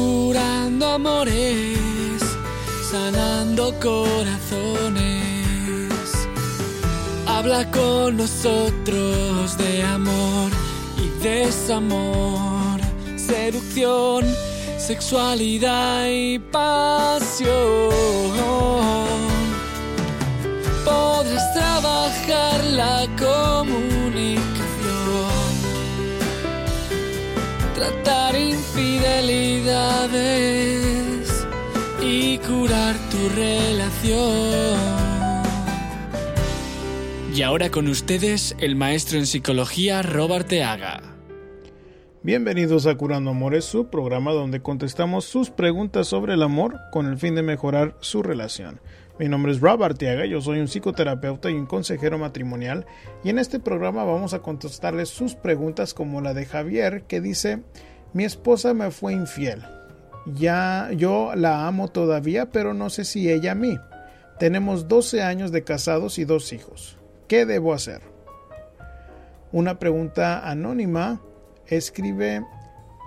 curando amores, sanando corazones. Habla con nosotros de amor y desamor, seducción, sexualidad y pasión. Podrás trabajar la infidelidades y curar tu relación. Y ahora con ustedes el maestro en psicología Robert Teaga. Bienvenidos a Curando Amores, su programa donde contestamos sus preguntas sobre el amor con el fin de mejorar su relación. Mi nombre es Robert Arteaga, yo soy un psicoterapeuta y un consejero matrimonial y en este programa vamos a contestarles sus preguntas como la de Javier que dice, mi esposa me fue infiel. Ya yo la amo todavía, pero no sé si ella a mí. Tenemos 12 años de casados y dos hijos. ¿Qué debo hacer? Una pregunta anónima escribe,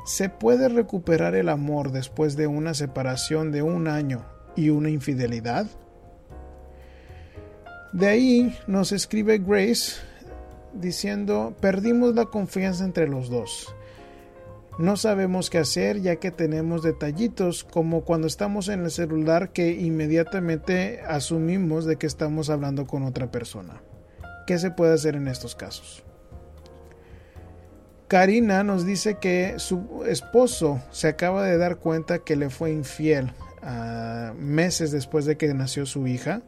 ¿se puede recuperar el amor después de una separación de un año y una infidelidad? De ahí nos escribe Grace diciendo, perdimos la confianza entre los dos. No sabemos qué hacer ya que tenemos detallitos como cuando estamos en el celular que inmediatamente asumimos de que estamos hablando con otra persona. ¿Qué se puede hacer en estos casos? Karina nos dice que su esposo se acaba de dar cuenta que le fue infiel uh, meses después de que nació su hija.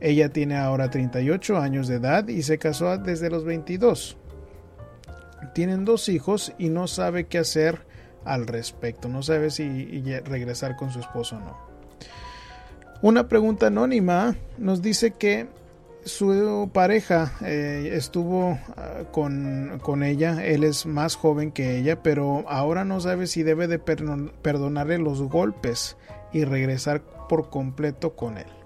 Ella tiene ahora 38 años de edad y se casó desde los 22. Tienen dos hijos y no sabe qué hacer al respecto. No sabe si regresar con su esposo o no. Una pregunta anónima nos dice que su pareja eh, estuvo ah, con, ella, él es más joven que ella, pero ahora no sabe si debe de perdonarle los golpes y regresar por completo con él.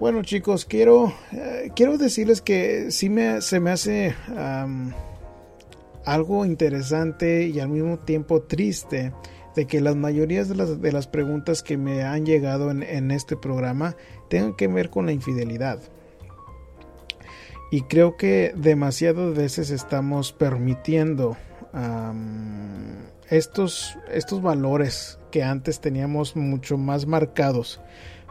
Bueno chicos, quiero, eh, quiero decirles que sí me, se me hace algo interesante y al mismo tiempo triste de que las mayorías de las, de las preguntas que me han llegado en, en este programa tengan que ver con la infidelidad. Y creo que demasiadas veces estamos permitiendo estos, estos valores que antes teníamos mucho más marcados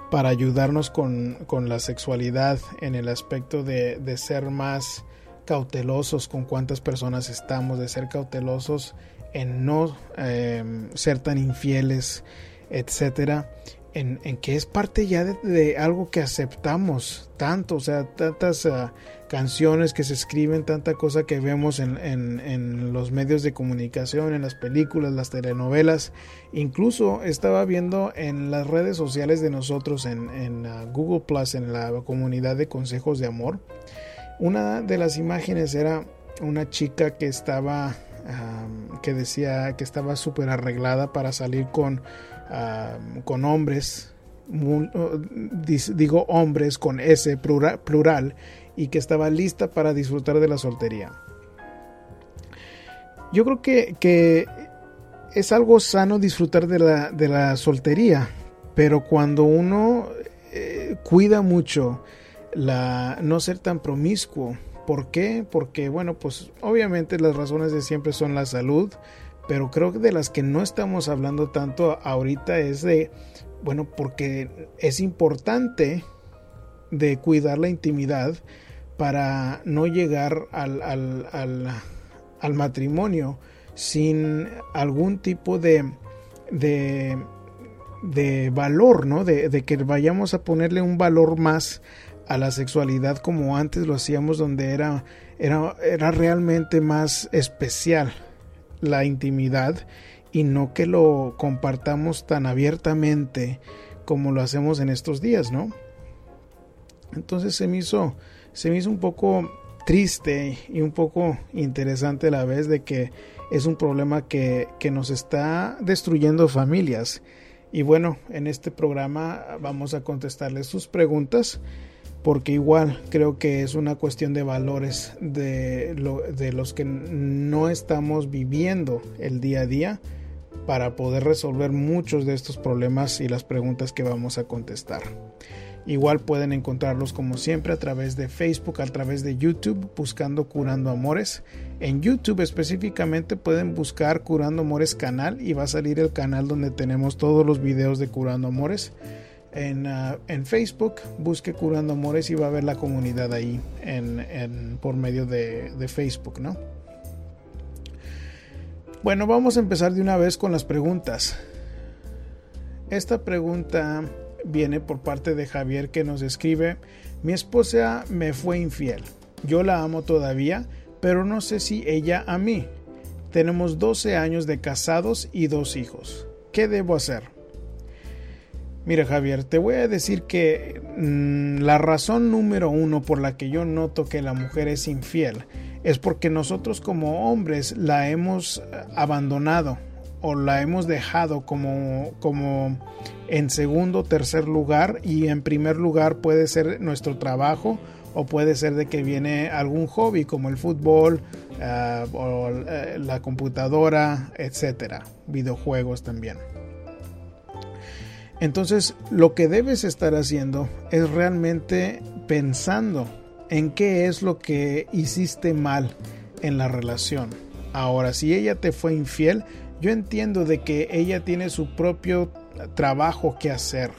para ayudarnos con, la sexualidad en el aspecto de, de, ser más cautelosos con cuántas personas estamos, de ser cautelosos en no em, ser tan infieles, etcétera en, que es parte ya de, algo que aceptamos tanto, o sea, tantas ah, canciones que se escriben, tanta cosa que vemos en, en, los medios de comunicación, en las películas, las telenovelas, incluso estaba viendo en las redes sociales de nosotros, en, ah, Google Plus, en la comunidad de consejos de amor, una de las imágenes era una chica que estaba, que decía que estaba súper arreglada para salir con con hombres, digo hombres con S plural, y que estaba lista para disfrutar de la soltería. Yo creo que, es algo sano disfrutar de la, de la soltería, pero cuando uno eh, cuida mucho la no ser tan promiscuo, ¿por qué? Porque bueno, pues obviamente las razones de siempre son la salud, pero creo que de las que no estamos hablando tanto ahorita es de, bueno, porque es importante de cuidar la intimidad para no llegar al, al, al, matrimonio sin algún tipo de, de, valor, ¿no? De, de, que vayamos a ponerle un valor más a la sexualidad como antes lo hacíamos, donde era, era, era realmente más especial la intimidad y no que lo compartamos tan abiertamente como lo hacemos en estos días, ¿no? Entonces se me hizo, se me hizo un poco triste y un poco interesante a la vez de que es un problema que, que nos está destruyendo familias. Y bueno, en este programa vamos a contestarles sus preguntas porque igual creo que es una cuestión de valores de, de los que no estamos viviendo el día a día, para poder resolver muchos de estos problemas y las preguntas que vamos a contestar. Igual pueden encontrarlos como siempre a través de Facebook, a través de YouTube, buscando Curando Amores. En YouTube específicamente pueden buscar Curando Amores canal y va a salir el canal donde tenemos todos los videos de Curando Amores. En, ah, Facebook busque Curando Amores y va a ver la comunidad ahí en, por medio de, de Facebook, ¿no? Bueno, vamos a empezar de una vez con las preguntas. Esta pregunta viene por parte de Javier que nos escribe, mi esposa me fue infiel. Yo la amo todavía, pero no sé si ella a mí. Tenemos 12 años de casados y dos hijos. ¿Qué debo hacer? Mira Javier, te voy a decir que mm, la razón número uno por la que yo noto que la mujer es infiel es porque nosotros como hombres la hemos abandonado o la hemos dejado como, como en segundo tercer lugar y en primer lugar puede ser nuestro trabajo o puede ser de que viene algún hobby como el fútbol ah, o eh, la computadora, etcétera, videojuegos también. Entonces, lo que debes estar haciendo es realmente pensando en qué es lo que hiciste mal en la relación. Ahora, si ella te fue infiel, yo entiendo de que ella tiene su propio trabajo que hacer.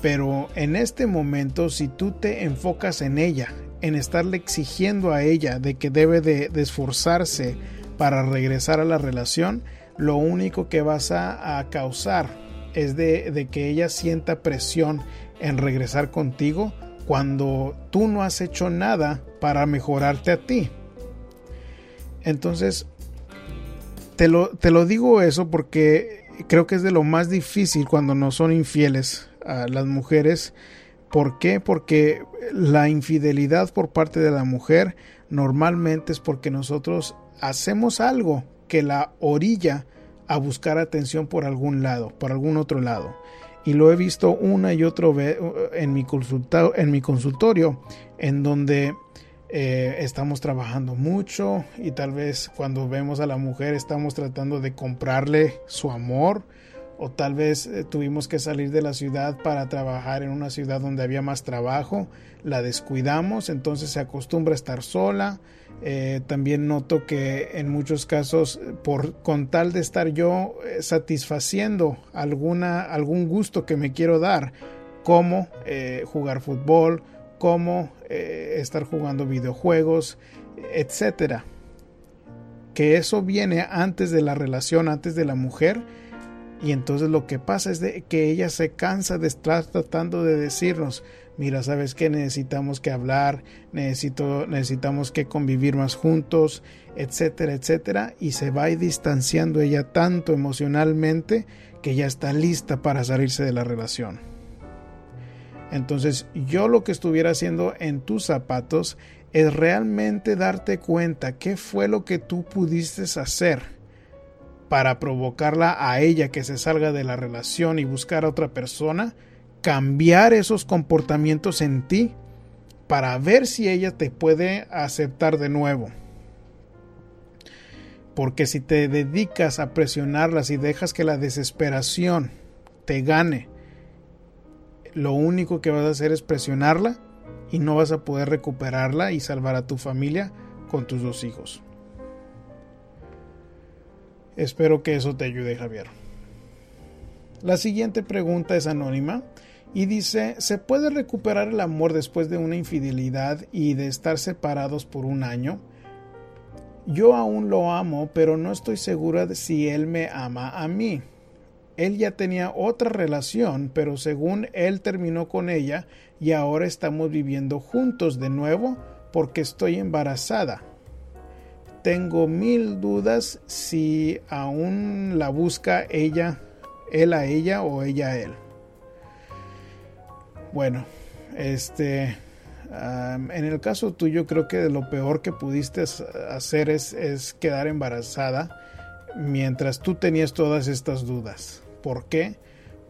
Pero en este momento, si tú te enfocas en ella, en estarle exigiendo a ella de que debe de, esforzarse para regresar a la relación, lo único que vas a, causar es de, de, que ella sienta presión en regresar contigo cuando tú no has hecho nada para mejorarte a ti. Entonces, te lo, te lo digo eso porque creo que es de lo más difícil cuando no son infieles a las mujeres. ¿Por qué? Porque la infidelidad por parte de la mujer normalmente es porque nosotros hacemos algo que la orilla a buscar atención por algún lado, por algún otro lado. Y lo he visto una y otra vez en mi, en mi consultorio, en donde eh, estamos trabajando mucho y tal vez cuando vemos a la mujer estamos tratando de comprarle su amor o tal vez eh, tuvimos que salir de la ciudad para trabajar en una ciudad donde había más trabajo, la descuidamos, entonces se acostumbra a estar sola. Eh, también noto que en muchos casos, por con tal de estar yo satisfaciendo alguna, algún gusto que me quiero dar, como jugar fútbol, como eh, estar jugando videojuegos, etcétera. Que eso viene antes de la relación, antes de la mujer. Y entonces lo que pasa es de que ella se cansa de estar tratando de decirnos, mira, sabes que necesitamos que hablar, necesito, necesitamos que convivir más juntos, etcétera, etcétera, y se va distanciando ella tanto emocionalmente que ya está lista para salirse de la relación. Entonces yo lo que estuviera haciendo en tus zapatos es realmente darte cuenta qué fue lo que tú pudiste hacer para provocarla a ella que se salga de la relación y buscar a otra persona, cambiar esos comportamientos en ti para ver si ella te puede aceptar de nuevo. Porque si te dedicas a presionarla, si dejas que la desesperación te gane lo único que vas a hacer es presionarla y no vas a poder recuperarla y salvar a tu familia con tus dos hijos. Espero que eso te ayude, Javier. La siguiente pregunta es anónima y dice, ¿se puede recuperar el amor después de una infidelidad y de estar separados por un año? Yo aún lo amo, pero no estoy segura de si él me ama a mí él ya tenía otra relación, pero según él terminó con ella y ahora estamos viviendo juntos de nuevo porque estoy embarazada. Tengo mil dudas si aún la busca ella, él a ella o ella a él. Bueno, este, en el caso tuyo creo que lo peor que pudiste hacer es, es quedar embarazada mientras tú tenías todas estas dudas. ¿Por qué?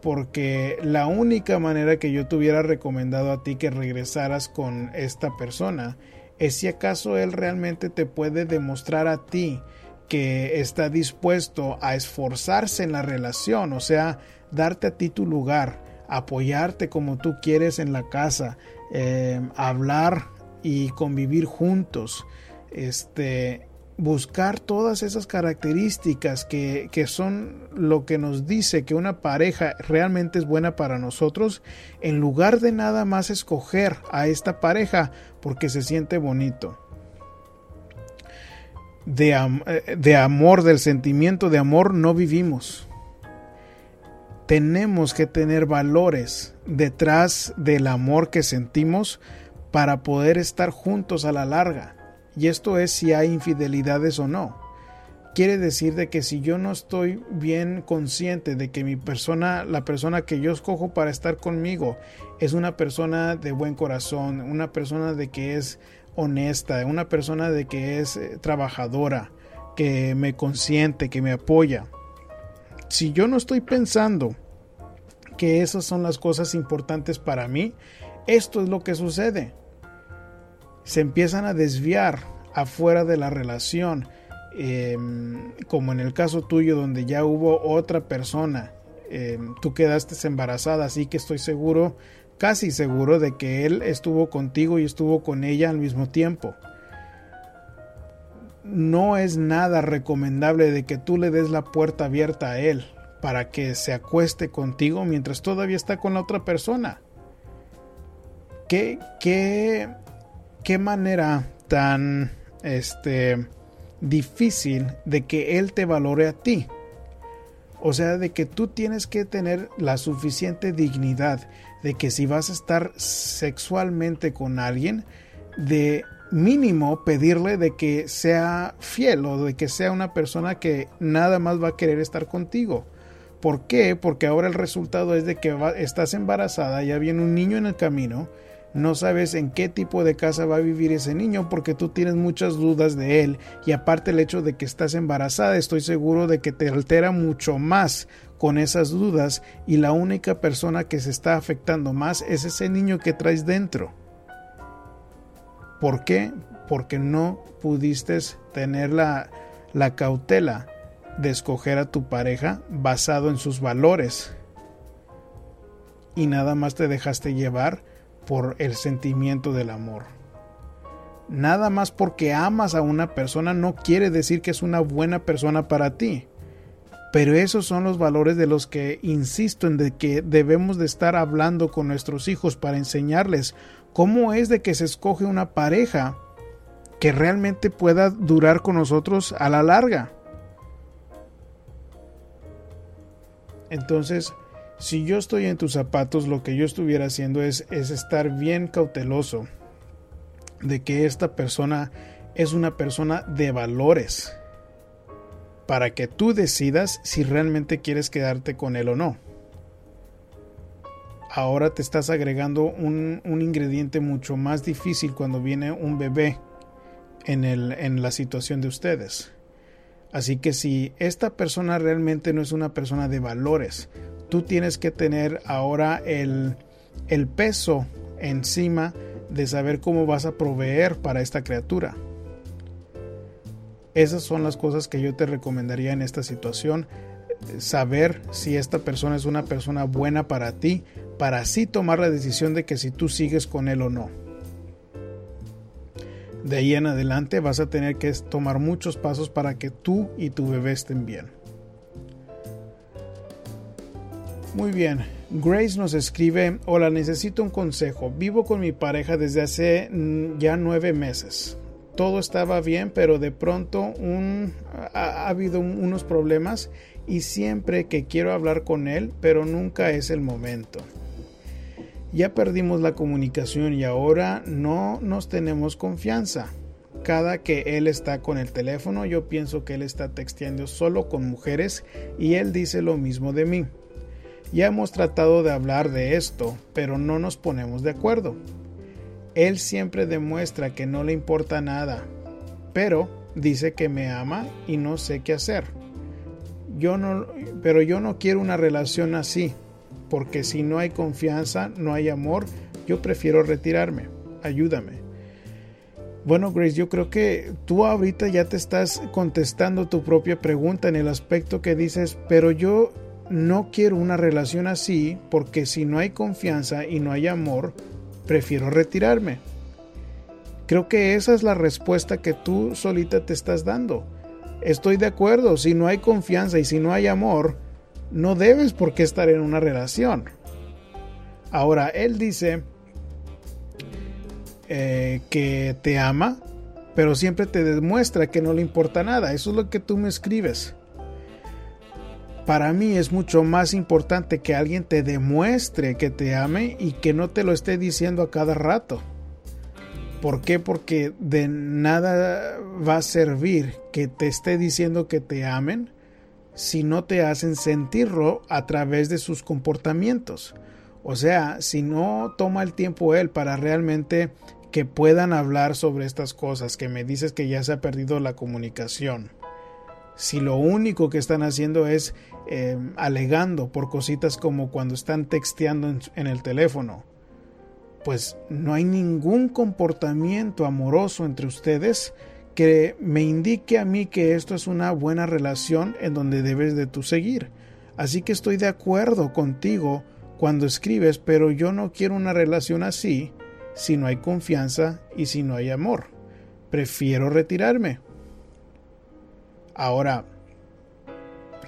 Porque la única manera que yo te hubiera recomendado a ti que regresaras con esta persona es si acaso él realmente te puede demostrar a ti que está dispuesto a esforzarse en la relación, o sea, darte a ti tu lugar, apoyarte como tú quieres en la casa, eh, hablar y convivir juntos, este, buscar todas esas características que, que, son lo que nos dice que una pareja realmente es buena para nosotros, en lugar de nada más escoger a esta pareja porque se siente bonito. De, eh, de amor, del sentimiento de amor no vivimos. Tenemos que tener valores detrás del amor que sentimos para poder estar juntos a la larga. Y esto es si hay infidelidades o no. Quiere decir de que si yo no estoy bien consciente de que mi persona, la persona que yo escojo para estar conmigo, es una persona de buen corazón, una persona de que es honesta, una persona de que es eh, trabajadora, que me consiente, que me apoya. Si yo no estoy pensando que esas son las cosas importantes para mí, esto es lo que sucede se empiezan a desviar afuera de la relación, em, como en el caso tuyo donde ya hubo otra persona, em, tú quedaste embarazada, así que estoy seguro, casi seguro de que él estuvo contigo y estuvo con ella al mismo tiempo. No es nada recomendable de que tú le des la puerta abierta a él para que se acueste contigo mientras todavía está con la otra persona. ¿Qué, qué qué manera tan este difícil de que él te valore a ti. O sea, de que tú tienes que tener la suficiente dignidad de que si vas a estar sexualmente con alguien, de mínimo pedirle de que sea fiel o de que sea una persona que nada más va a querer estar contigo. ¿Por qué? Porque ahora el resultado es de que estás embarazada, ya viene un niño en el camino, no sabes en qué tipo de casa va a vivir ese niño porque tú tienes muchas dudas de él y aparte el hecho de que estás embarazada estoy seguro de que te altera mucho más con esas dudas y la única persona que se está afectando más es ese niño que traes dentro. ¿Por qué? Porque no pudiste tener la, la cautela de escoger a tu pareja basado en sus valores y nada más te dejaste llevar por el sentimiento del amor. Nada más porque amas a una persona no quiere decir que es una buena persona para ti. Pero esos son los valores de los que insisto en que debemos de estar hablando con nuestros hijos para enseñarles cómo es de que se escoge una pareja que realmente pueda durar con nosotros a la larga. Entonces, si yo estoy en tus zapatos, lo que yo estuviera haciendo es, es estar bien cauteloso de que esta persona es una persona de valores para que tú decidas si realmente quieres quedarte con él o no. Ahora te estás agregando un, ingrediente mucho más difícil cuando viene un bebé en la situación de ustedes. Así que si esta persona realmente no es una persona de valores, tú tienes que tener ahora el, el peso encima de saber cómo vas a proveer para esta criatura. Esas son las cosas que yo te recomendaría en esta situación. Saber si esta persona es una persona buena para ti, para así tomar la decisión de que si tú sigues con él o no. De ahí en adelante vas a tener que tomar muchos pasos para que tú y tu bebé estén bien. Muy bien. Grace nos escribe, hola, necesito un consejo. Vivo con mi pareja desde hace mm, ya nueve meses. Todo estaba bien, pero de pronto un, ha, habido unos problemas y siempre que quiero hablar con él, pero nunca es el momento. Ya perdimos la comunicación y ahora no nos tenemos confianza. Cada que él está con el teléfono, yo pienso que él está texteando solo con mujeres y él dice lo mismo de mí. Ya hemos tratado de hablar de esto, pero no nos ponemos de acuerdo. Él siempre demuestra que no le importa nada, pero dice que me ama y no sé qué hacer. Yo no, pero yo no quiero una relación así, porque si no hay confianza, no hay amor, yo prefiero retirarme. Ayúdame. Bueno, Grace, yo creo que tú ahorita ya te estás contestando tu propia pregunta en el aspecto que dices, pero yo no quiero una relación así porque si no hay confianza y no hay amor, prefiero retirarme. Creo que esa es la respuesta que tú solita te estás dando. Estoy de acuerdo, si no hay confianza y si no hay amor, no debes por qué estar en una relación. Ahora, él dice eh, que te ama, pero siempre te demuestra que no le importa nada. Eso es lo que tú me escribes. Para mí es mucho más importante que alguien te demuestre que te ame y que no te lo esté diciendo a cada rato. ¿Por qué? Porque de nada va a servir que te esté diciendo que te amen si no te hacen sentirlo a través de sus comportamientos. O sea, si no toma el tiempo él para realmente que puedan hablar sobre estas cosas, que me dices que ya se ha perdido la comunicación. Si lo único que están haciendo es eh, alegando por cositas como cuando están texteando en, el teléfono, pues no hay ningún comportamiento amoroso entre ustedes que me indique a mí que esto es una buena relación en donde debes de tú seguir. Así que estoy de acuerdo contigo cuando escribes, pero yo no quiero una relación así si no hay confianza y si no hay amor. Prefiero retirarme. Ahora,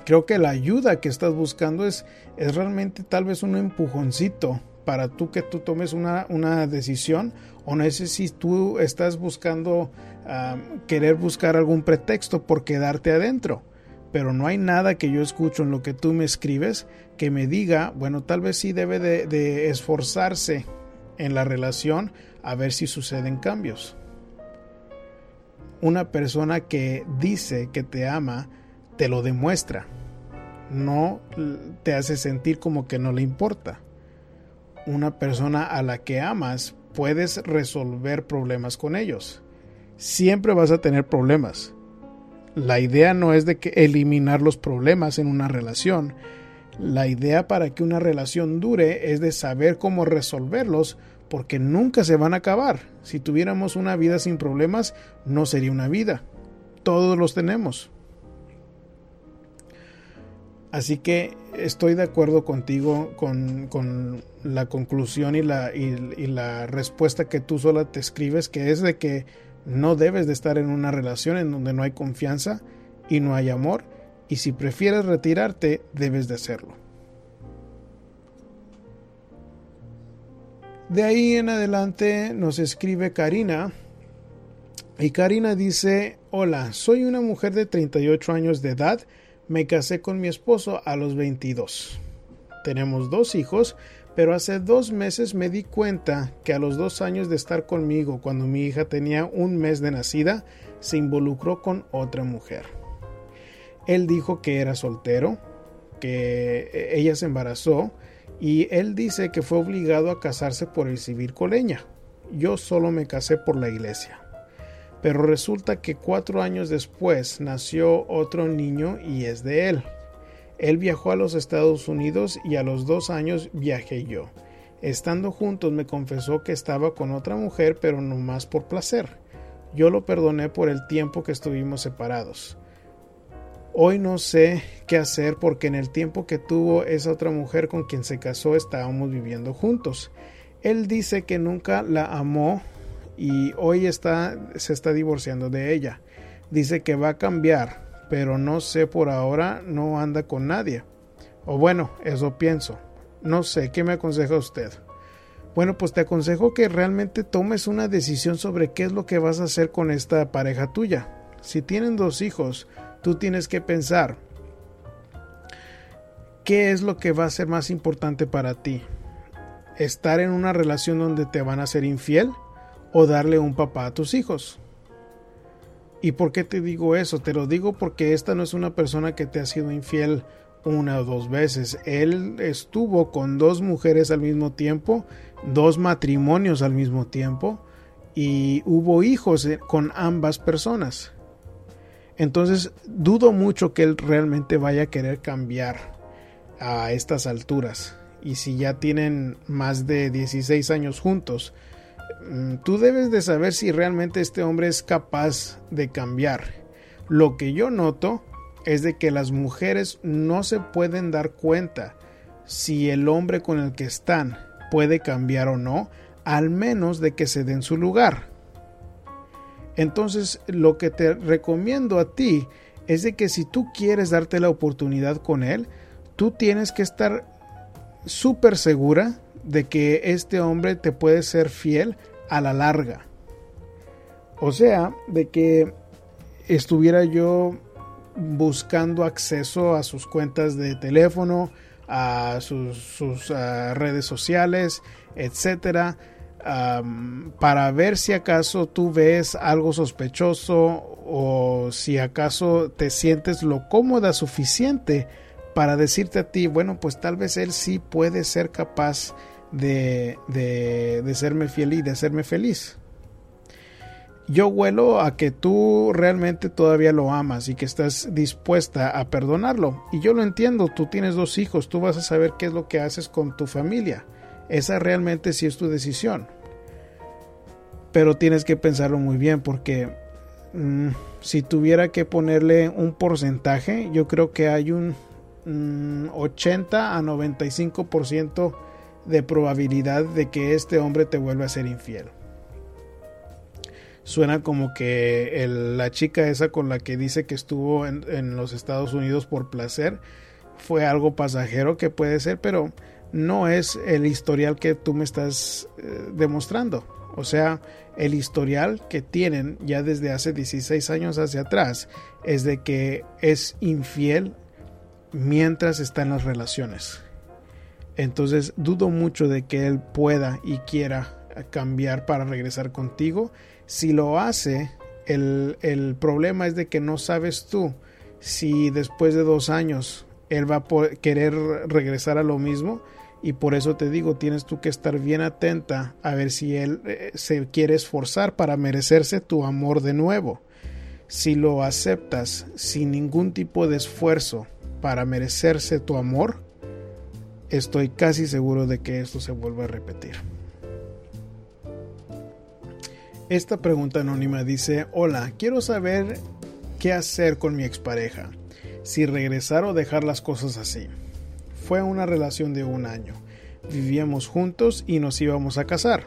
creo que la ayuda que estás buscando es, es realmente tal vez un empujoncito para tú que tú tomes una, una decisión o no sé si tú estás buscando querer buscar algún pretexto por quedarte adentro pero no hay nada que yo escucho en lo que tú me escribes que me diga, bueno, tal vez sí debe de esforzarse en la relación a ver si suceden cambios. Una persona que dice que te ama, te lo demuestra. No te hace sentir como que no le importa. Una persona a la que amas, puedes resolver problemas con ellos. Siempre vas a tener problemas. La idea no es de que eliminar los problemas en una relación, la idea para que una relación dure es de saber cómo resolverlos porque nunca se van a acabar. Si tuviéramos una vida sin problemas, no sería una vida. Todos los tenemos. Así que estoy de acuerdo contigo con, la conclusión y la, y la respuesta que tú sola te escribes, que es de que no debes de estar en una relación en donde no hay confianza y no hay amor y si prefieres retirarte, debes de hacerlo. De ahí en adelante nos escribe Karina y Karina dice, hola, soy una mujer de 38 años de edad, me casé con mi esposo a los 22. Tenemos dos hijos, pero hace dos meses me di cuenta que a los dos años de estar conmigo, cuando mi hija tenía un mes de nacida, se involucró con otra mujer. Él dijo que era soltero, que eh, ella se embarazó y él dice que fue obligado a casarse por el civil coleña. Yo solo me casé por la iglesia. Pero resulta que cuatro años después nació otro niño y es de él. Él viajó a los Estados Unidos y a los dos años viajé yo. Estando juntos me confesó que estaba con otra mujer pero no más por placer. Yo lo perdoné por el tiempo que estuvimos separados. Hoy no sé qué hacer porque en el tiempo que tuvo esa otra mujer con quien se casó estábamos viviendo juntos. Él dice que nunca la amó y hoy está se está divorciando de ella. Dice que va a cambiar, pero no sé por ahora no anda con nadie. O bueno, eso pienso. No sé, ¿qué me aconseja usted? Bueno, pues te aconsejo que realmente tomes una decisión sobre qué es lo que vas a hacer con esta pareja tuya. Si tienen dos hijos, tú tienes que pensar qué es lo que va a ser más importante para ti. Estar en una relación donde te van a ser infiel o darle un papá a tus hijos. ¿Y por qué te digo eso? Te lo digo porque esta no es una persona que te ha sido infiel una o dos veces. Él estuvo con dos mujeres al mismo tiempo, dos matrimonios al mismo tiempo y hubo hijos eh, con ambas personas. Entonces dudo mucho que él realmente vaya a querer cambiar a estas alturas. Y si ya tienen más de 16 años juntos, mm, tú debes de saber si realmente este hombre es capaz de cambiar. Lo que yo noto es de que las mujeres no se pueden dar cuenta si el hombre con el que están puede cambiar o no, al menos de que se den su lugar. Entonces, lo que te recomiendo a ti es de que si tú quieres darte la oportunidad con él, tú tienes que estar súper segura de que este hombre te puede ser fiel a la larga. O sea, de que estuviera yo buscando acceso a sus cuentas de teléfono, a sus, redes sociales, etcétera, para ver si acaso tú ves algo sospechoso o si acaso te sientes lo cómoda suficiente para decirte a ti, bueno, pues tal vez él sí puede ser capaz de, de, serme fiel y de hacerme feliz. Yo huelo a que tú realmente todavía lo amas y que estás dispuesta a perdonarlo. Y yo lo entiendo, tú tienes dos hijos, tú vas a saber qué es lo que haces con tu familia. Esa realmente sí es tu decisión. Pero tienes que pensarlo muy bien porque mm, si tuviera que ponerle un porcentaje, yo creo que hay un 80 mm, a 95% de probabilidad de que este hombre te vuelva a ser infiel. Suena como que la chica esa con la que dice que estuvo en, los Estados Unidos por placer fue algo pasajero que puede ser, pero no es el historial que tú me estás eh, demostrando. O sea, el historial que tienen ya desde hace 16 años hacia atrás es de que es infiel mientras está en las relaciones. Entonces dudo mucho de que él pueda y quiera cambiar para regresar contigo. Si lo hace, el, problema es de que no sabes tú si después de dos años él va a querer regresar a lo mismo y por eso te digo, tienes tú que estar bien atenta a ver si él eh, se quiere esforzar para merecerse tu amor de nuevo. Si lo aceptas sin ningún tipo de esfuerzo para merecerse tu amor, estoy casi seguro de que esto se vuelva a repetir. Esta pregunta anónima dice, hola, quiero saber qué hacer con mi expareja, si regresar o dejar las cosas así. Fue una relación de un año, vivíamos juntos y nos íbamos a casar,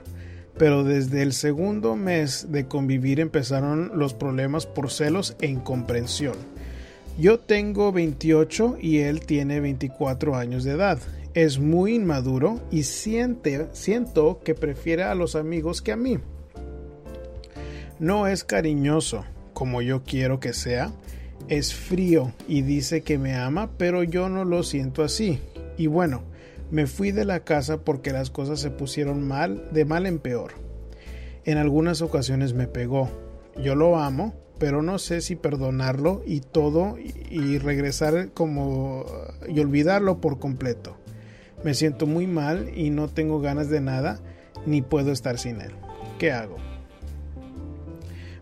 pero desde el segundo mes de convivir empezaron los problemas por celos e incomprensión. Yo tengo 28 y él tiene 24 años de edad. Es muy inmaduro y siente, siento que prefiere a los amigos que a mí. No es cariñoso como yo quiero que sea. Es frío y dice que me ama, pero yo no lo siento así. Y bueno, me fui de la casa porque las cosas se pusieron mal, de mal en peor. En algunas ocasiones me pegó. Yo lo amo, pero no sé si perdonarlo y todo y regresar como y olvidarlo por completo. Me siento muy mal y no tengo ganas de nada ni puedo estar sin él. ¿Qué hago?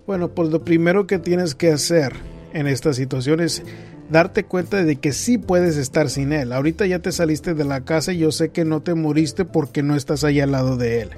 Bueno, pues lo primero que tienes que hacer en esta situación es darte cuenta de que sí puedes estar sin él. Ahorita ya te saliste de la casa y yo sé que no te moriste porque no estás ahí al lado de él.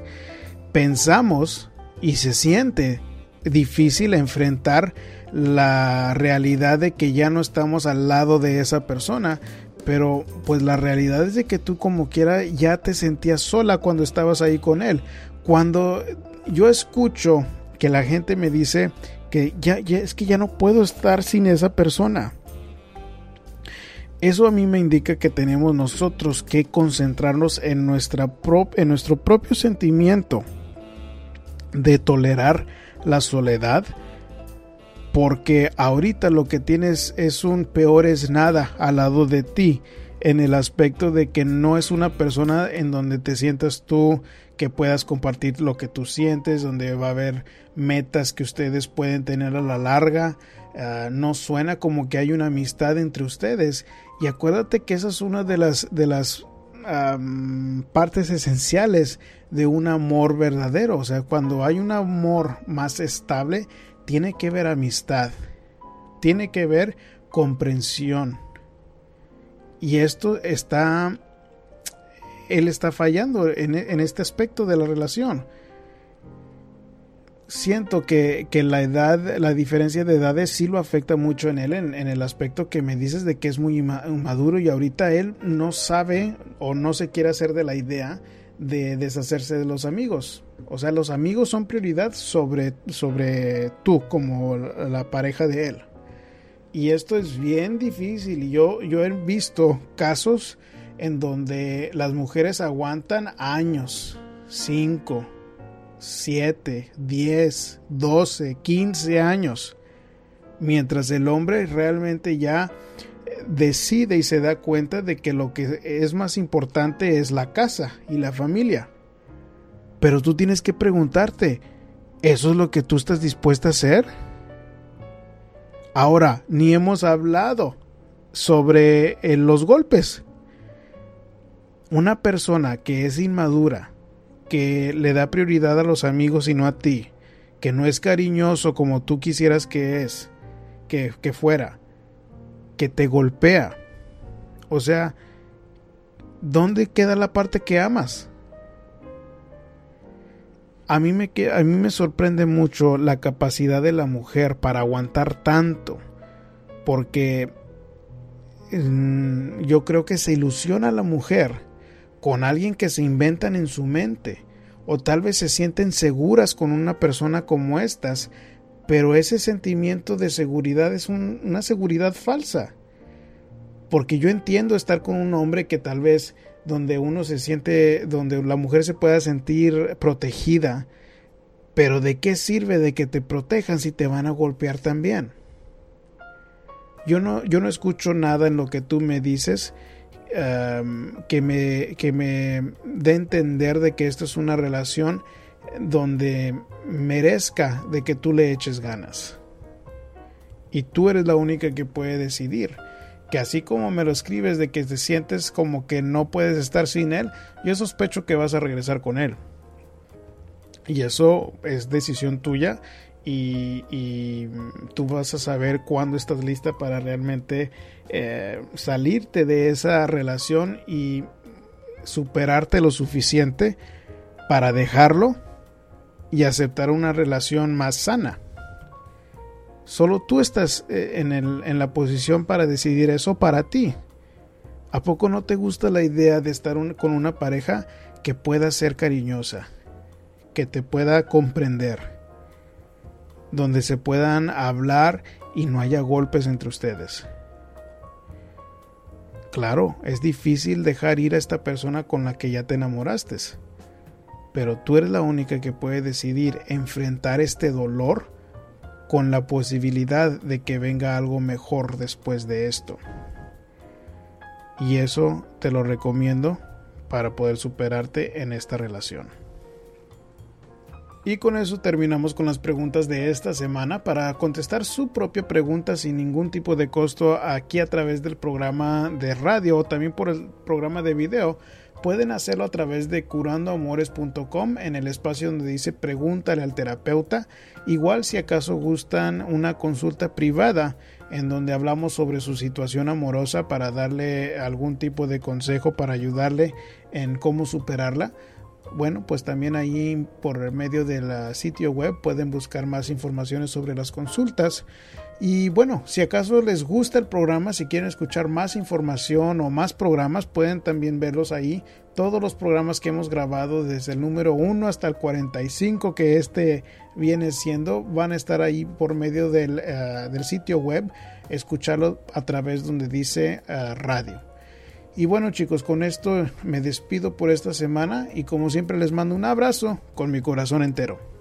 Pensamos y se siente difícil enfrentar la realidad de que ya no estamos al lado de esa persona, pero pues la realidad es de que tú como quiera ya te sentías sola cuando estabas ahí con él. Cuando yo escucho que la gente me dice que ya, es que ya no puedo estar sin esa persona. Eso a mí me indica que tenemos nosotros que concentrarnos en, nuestra en nuestro propio sentimiento de tolerar la soledad, porque ahorita lo que tienes es un peor es nada al lado de ti, en el aspecto de que no es una persona en donde te sientas tú que puedas compartir lo que tú sientes, donde va a haber metas que ustedes pueden tener a la larga. Ah, no suena como que hay una amistad entre ustedes. Y acuérdate que esa es una de las, de las partes esenciales de un amor verdadero. O sea, cuando hay un amor más estable, tiene que ver amistad, tiene que ver comprensión. Y esto está él está fallando en, este aspecto de la relación. siento que, la edad, la diferencia de edades sí lo afecta mucho en él, en, el aspecto que me dices de que es muy maduro y ahorita él no sabe o no se quiere hacer de la idea de deshacerse de los amigos. O sea, los amigos son prioridad sobre, sobre tú como la pareja de él. Y esto es bien difícil. Yo, yo he visto casos en donde las mujeres aguantan años, 5, 7, 10, 12, 15 años, mientras el hombre realmente ya eh, decide y se da cuenta de que lo que es más importante es la casa y la familia. Pero tú tienes que preguntarte, ¿eso es lo que tú estás dispuesta a hacer? Ahora, ni hemos hablado sobre eh, los golpes. Una persona que es inmadura, que le da prioridad a los amigos y no a ti, que no es cariñoso como tú quisieras que es, que, que fuera, que te golpea. O sea, ¿dónde queda la parte que amas? A mí, me, a mí me sorprende mucho la capacidad de la mujer para aguantar tanto, porque mm, yo creo que se ilusiona a la mujer con alguien que se inventan en su mente, o tal vez se sienten seguras con una persona como estas, pero ese sentimiento de seguridad es una seguridad falsa. Porque yo entiendo estar con un hombre que tal vez donde uno se siente, donde la mujer se pueda sentir protegida, pero ¿de qué sirve de que te protejan si te van a golpear también? Yo no, yo no escucho nada en lo que tú me dices que, me, que me dé entender de que esto es una relación donde merezca de que tú le eches ganas. Y tú eres la única que puede decidir. Que así como me lo escribes de que te sientes como que no puedes estar sin él, yo sospecho que vas a regresar con él. Y eso es decisión tuya y, tú vas a saber cuándo estás lista para realmente eh, salirte de esa relación y superarte lo suficiente para dejarlo y aceptar una relación más sana. Solo tú estás eh, en, en la posición para decidir eso para ti. ¿A poco no te gusta la idea de estar con una pareja que pueda ser cariñosa, que te pueda comprender? donde se puedan hablar y no haya golpes entre ustedes. Claro, es difícil dejar ir a esta persona con la que ya te enamoraste, pero tú eres la única que puede decidir enfrentar este dolor con la posibilidad de que venga algo mejor después de esto. Y eso te lo recomiendo para poder superarte en esta relación. Y con eso terminamos con las preguntas de esta semana. Para contestar su propia pregunta sin ningún tipo de costo aquí a través del programa de radio o también por el programa de video, pueden hacerlo a través de curandoamores.com en el espacio donde dice pregúntale al terapeuta. Igual si acaso gustan una consulta privada en donde hablamos sobre su situación amorosa para darle algún tipo de consejo para ayudarle en cómo superarla bueno, pues también ahí por medio del sitio web pueden buscar más informaciones sobre las consultas. Y bueno, si acaso les gusta el programa, si quieren escuchar más información o más programas, pueden también verlos ahí. Todos los programas que hemos grabado desde el número 1 hasta el 45 que este viene siendo, van a estar ahí por medio del, eh, sitio web, escucharlo a través donde dice eh, radio. Y bueno chicos, con esto me despido por esta semana y como siempre les mando un abrazo con mi corazón entero.